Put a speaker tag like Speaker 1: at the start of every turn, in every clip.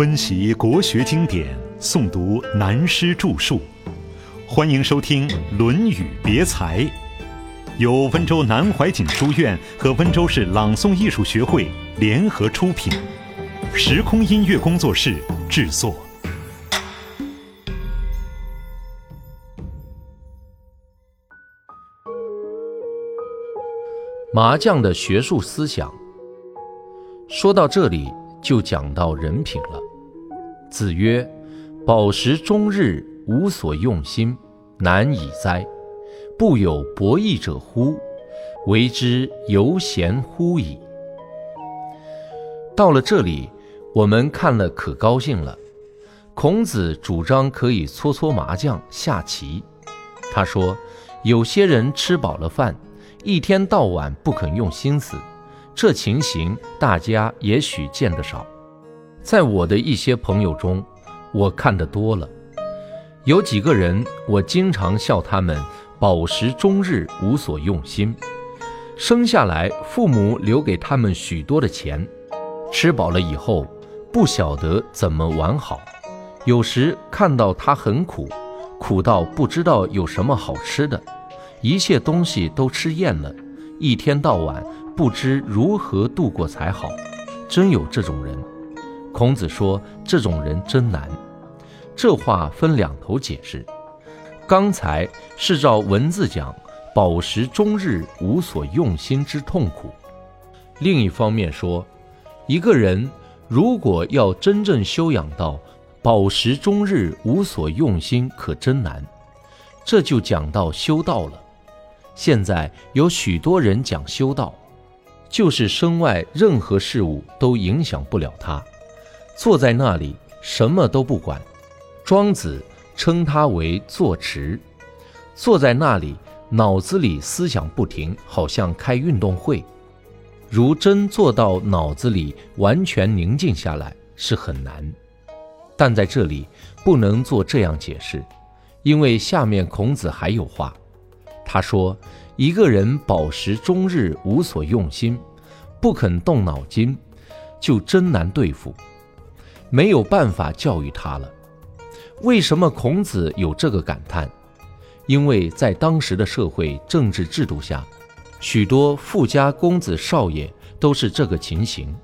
Speaker 1: 温习国学经典，诵读南师著述，欢迎收听《论语别裁》，由温州南怀瑾书院和温州市朗诵艺术学会联合出品，时空音乐工作室制作。
Speaker 2: 麻将的学术思想，说到这里就讲到人品了。子曰：“饱食终日，无所用心，难以哉！不有博弈者乎？为之犹贤乎矣。”到了这里，我们看了可高兴了。孔子主张可以搓搓麻将、下棋。他说：“有些人吃饱了饭。”一天到晚不肯用心思，这情形大家也许见得少。在我的一些朋友中，我看得多了。有几个人，我经常笑他们饱食终日，无所用心。生下来，父母留给他们许多的钱，吃饱了以后，不晓得怎么玩好。有时看到他很苦，苦到不知道有什么好吃的。一切东西都吃厌了，一天到晚不知如何度过才好。真有这种人。孔子说：“这种人真难。”这话分两头解释。刚才是照文字讲，饱食终日无所用心之痛苦；另一方面说，一个人如果要真正修养到饱食终日无所用心，可真难。这就讲到修道了。现在有许多人讲修道，就是身外任何事物都影响不了他，坐在那里什么都不管。庄子称他为坐持，坐在那里脑子里思想不停，好像开运动会。如真做到脑子里完全宁静下来是很难，但在这里不能做这样解释，因为下面孔子还有话。他说：“一个人饱食终日，无所用心，不肯动脑筋，就真难对付，没有办法教育他了。为什么孔子有这个感叹？因为在当时的社会政治制度下，许多富家公子少爷都是这个情形，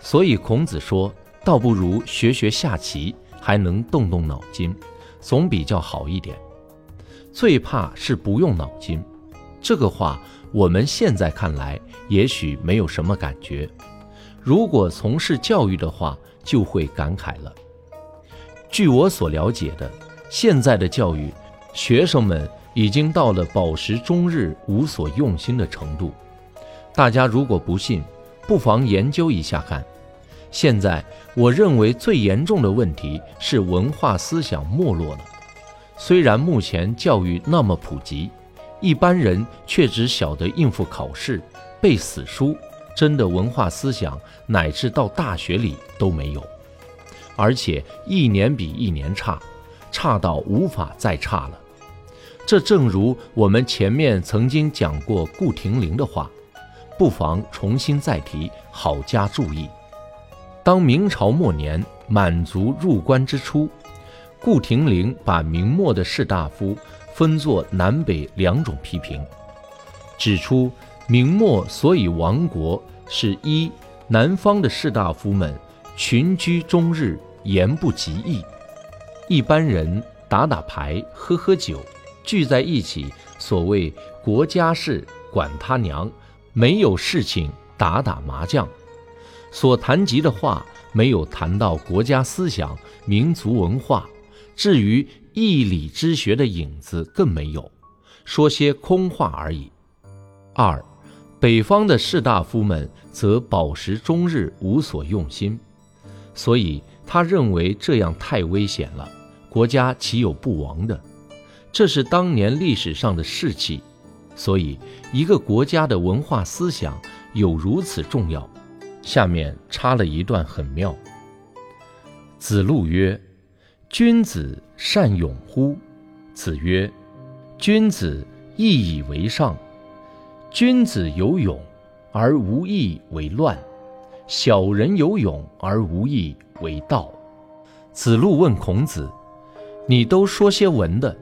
Speaker 2: 所以孔子说，倒不如学学下棋，还能动动脑筋，总比较好一点。”最怕是不用脑筋，这个话我们现在看来也许没有什么感觉，如果从事教育的话，就会感慨了。据我所了解的，现在的教育，学生们已经到了饱食终日无所用心的程度。大家如果不信，不妨研究一下看。现在我认为最严重的问题是文化思想没落了。虽然目前教育那么普及，一般人却只晓得应付考试、背死书，真的文化思想乃至到大学里都没有，而且一年比一年差，差到无法再差了。这正如我们前面曾经讲过顾亭林的话，不妨重新再提，好加注意。当明朝末年满族入关之初。顾亭林把明末的士大夫分作南北两种批评，指出明末所以亡国是一南方的士大夫们群居终日，言不及义；一般人打打牌、喝喝酒，聚在一起，所谓国家事管他娘，没有事情打打麻将，所谈及的话没有谈到国家思想、民族文化。至于义理之学的影子更没有，说些空话而已。二，北方的士大夫们则饱食终日，无所用心，所以他认为这样太危险了，国家岂有不亡的？这是当年历史上的士气，所以一个国家的文化思想有如此重要。下面插了一段很妙。子路曰。君子善勇乎？子曰：“君子义以为上。君子有勇而无义为乱。小人有勇而无义为道。”子路问孔子：“你都说些文的，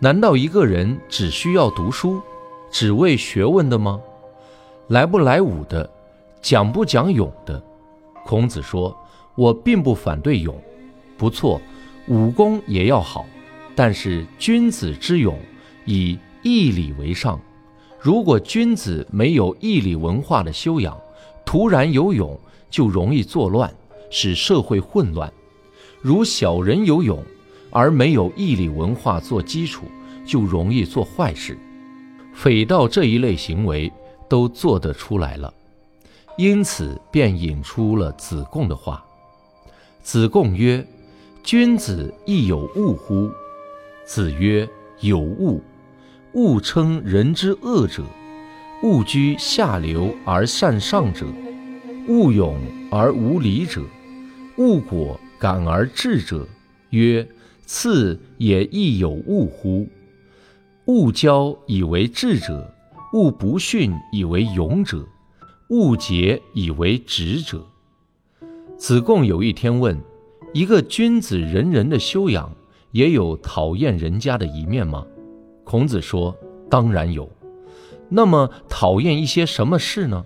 Speaker 2: 难道一个人只需要读书，只为学问的吗？来不来武的，讲不讲勇的？”孔子说：“我并不反对勇，不错，武功也要好，但是君子之勇以义理为上。如果君子没有义理文化的修养，突然有勇，就容易作乱，使社会混乱。”如小人有勇，而没有义理文化做基础，就容易做坏事。匪盗这一类行为都做得出来了，因此便引出了子贡的话。子贡曰：“君子亦有恶乎？”子曰：“有恶。勿称人之恶者，勿居下流而善上者，勿勇而无礼者，勿果。”敢而智者曰：“次也亦有物乎？物交以为智者，物不逊以为勇者，物节以为直者。”子贡有一天问：“一个君子人人的修养，也有讨厌人家的一面吗？”孔子说：“当然有。那么讨厌一些什么事呢？”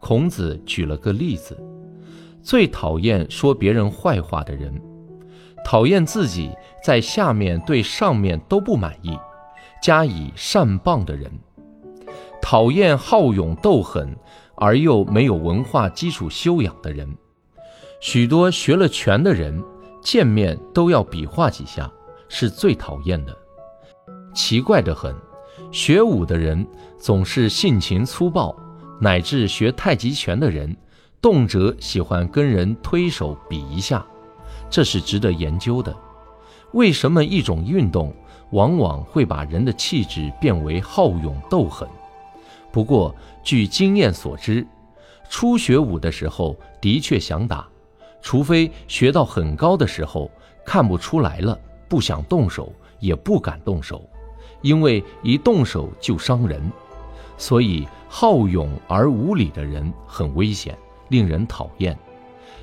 Speaker 2: 孔子举了个例子。最讨厌说别人坏话的人，讨厌自己在下面对上面都不满意，加以善谤的人，讨厌好勇斗狠而又没有文化基础修养的人，许多学了拳的人见面都要比划几下，是最讨厌的。奇怪的很，学武的人总是性情粗暴，乃至学太极拳的人。动辄喜欢跟人推手比一下，这是值得研究的。为什么一种运动往往会把人的气质变为好勇斗狠？不过据经验所知，初学武的时候的确想打，除非学到很高的时候看不出来了，不想动手也不敢动手，因为一动手就伤人。所以好勇而无礼的人很危险。令人讨厌。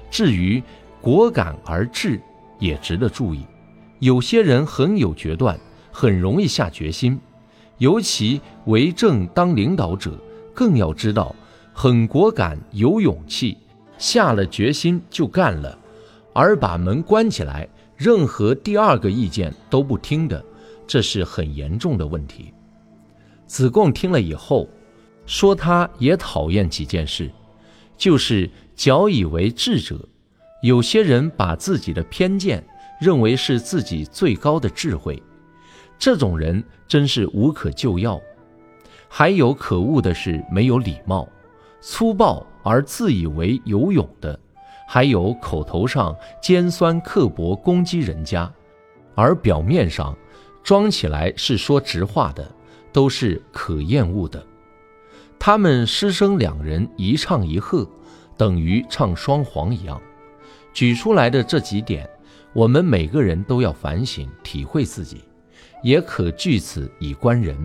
Speaker 2: 至于果敢而智，也值得注意。有些人很有决断，很容易下决心，尤其为政当领导者，更要知道很果敢、有勇气，下了决心就干了，而把门关起来，任何第二个意见都不听的，这是很严重的问题。子贡听了以后，说他也讨厌几件事。就是矫以为智者，有些人把自己的偏见认为是自己最高的智慧，这种人真是无可救药。还有可恶的是没有礼貌、粗暴而自以为有勇的，还有口头上尖酸刻薄攻击人家，而表面上装起来是说直话的，都是可厌恶的。他们师生两人一唱一和，等于唱双簧一样。举出来的这几点，我们每个人都要反省体会自己，也可据此以观人。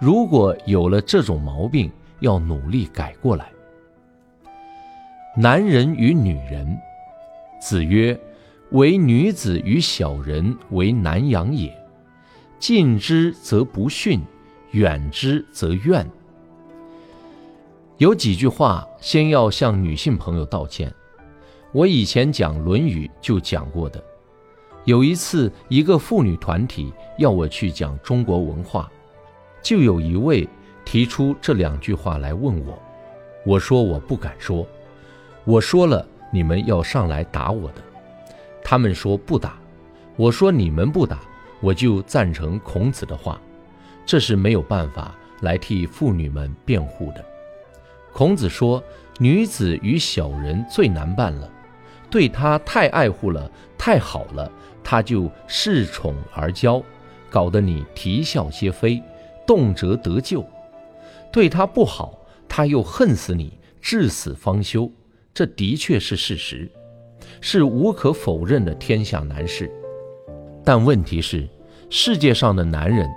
Speaker 2: 如果有了这种毛病，要努力改过来。男人与女人，子曰：“唯女子与小人为难养也。近之则不逊，远之则怨。”有几句话，先要向女性朋友道歉。我以前讲《论语》就讲过的。有一次，一个妇女团体要我去讲中国文化，就有一位提出这两句话来问我。我说我不敢说，我说了你们要上来打我的。他们说不打。我说你们不打，我就赞成孔子的话。这是没有办法来替妇女们辩护的。孔子说：“女子与小人最难办了，对她太爱护了，太好了，她就恃宠而骄，搞得你啼笑皆非，动辄得咎；对她不好，她又恨死你，至死方休。这的确是事实，是无可否认的天下难事。但问题是，世界上的男人，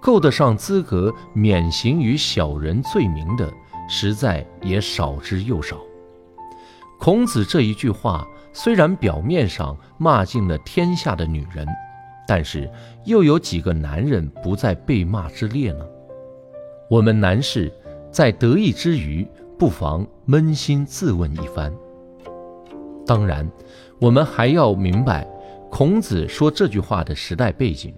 Speaker 2: 够得上资格免刑于小人罪名的。”实在也少之又少。孔子这一句话虽然表面上骂尽了天下的女人，但是又有几个男人不在被骂之列呢？我们男士在得意之余，不妨扪心自问一番。当然，我们还要明白孔子说这句话的时代背景。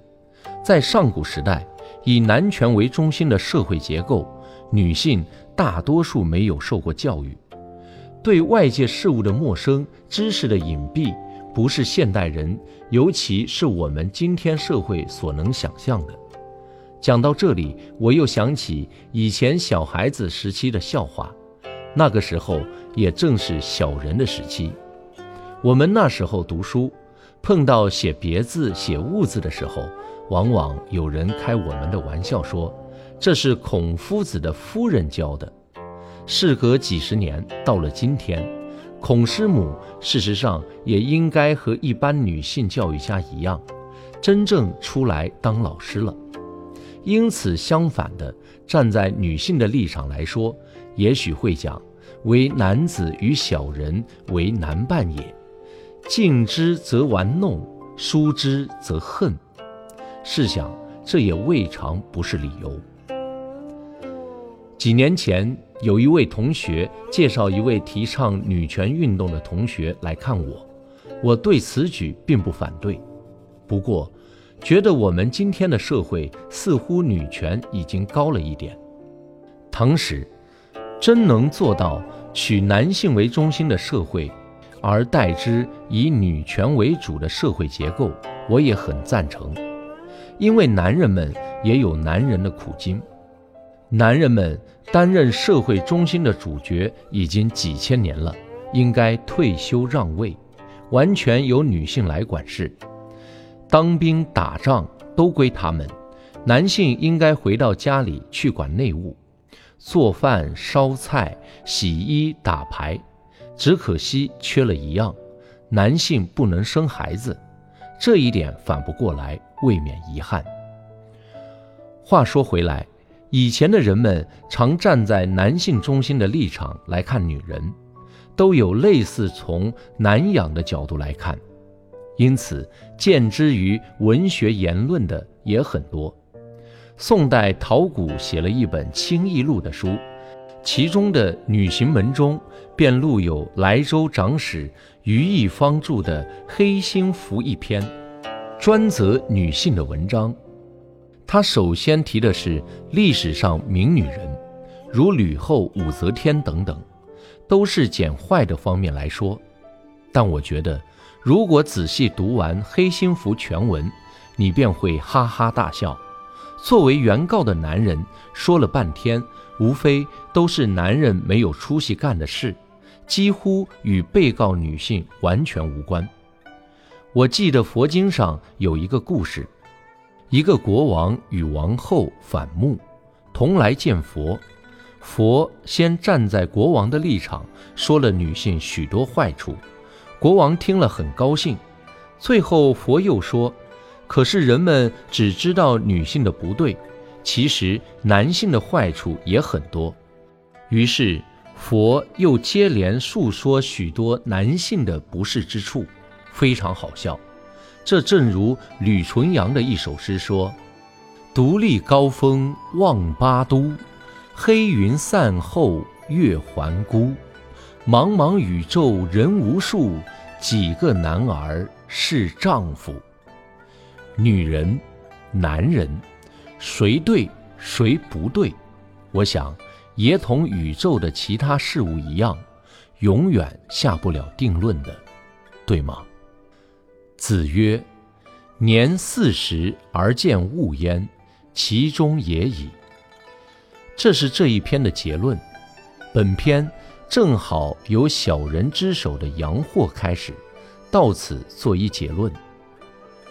Speaker 2: 在上古时代，以男权为中心的社会结构，女性大多数没有受过教育，对外界事物的陌生、知识的隐蔽，不是现代人，尤其是我们今天社会所能想象的。讲到这里，我又想起以前小孩子时期的笑话，那个时候也正是小人的时期。我们那时候读书，碰到写别字、写物字的时候。往往有人开我们的玩笑说，这是孔夫子的夫人教的。事隔几十年，到了今天，孔师母事实上也应该和一般女性教育家一样，真正出来当老师了。因此，相反的，站在女性的立场来说，也许会讲：为男子与小人为难办也，敬之则玩弄，疏之则恨。试想，这也未尝不是理由。几年前，有一位同学介绍一位提倡女权运动的同学来看我，我对此举并不反对，不过，觉得我们今天的社会似乎女权已经高了一点。同时，真能做到取男性为中心的社会，而代之以女权为主的社会结构，我也很赞成。因为男人们也有男人的苦经，男人们担任社会中心的主角已经几千年了，应该退休让位，完全由女性来管事。当兵打仗都归他们，男性应该回到家里去管内务，做饭、烧菜、洗衣、打牌。只可惜缺了一样，男性不能生孩子。这一点反不过来，未免遗憾。话说回来，以前的人们常站在男性中心的立场来看女人，都有类似从男养的角度来看，因此见之于文学言论的也很多。宋代陶谷写了一本《清异录》的书，其中的女行门中便录有莱州长史。于一方著的《黑心符》一篇，专责女性的文章。他首先提的是历史上名女人，如吕后、武则天等等，都是捡坏的方面来说。但我觉得，如果仔细读完《黑心符》全文，你便会哈哈大笑。作为原告的男人，说了半天，无非都是男人没有出息干的事。几乎与被告女性完全无关。我记得佛经上有一个故事：一个国王与王后反目，同来见佛。佛先站在国王的立场，说了女性许多坏处。国王听了很高兴。最后佛又说：“可是人们只知道女性的不对，其实男性的坏处也很多。”于是。佛又接连述说许多男性的不是之处，非常好笑。这正如吕纯阳的一首诗说：“独立高峰望八都，黑云散后月还孤。茫茫宇宙人无数，几个男儿是丈夫？女人、男人，谁对谁不对？我想。”也同宇宙的其他事物一样，永远下不了定论的，对吗？子曰：“年四十而见物焉，其中也已。”这是这一篇的结论。本篇正好由小人之手的阳货开始，到此作一结论。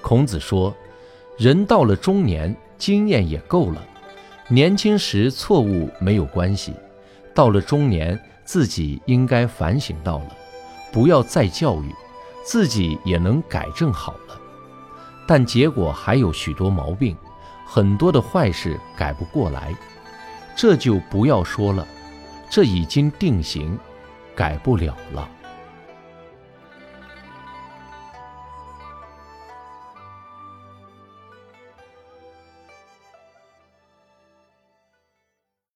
Speaker 2: 孔子说：“人到了中年，经验也够了。”年轻时错误没有关系，到了中年自己应该反省到了，不要再教育，自己也能改正好了。但结果还有许多毛病，很多的坏事改不过来，这就不要说了，这已经定型，改不了了。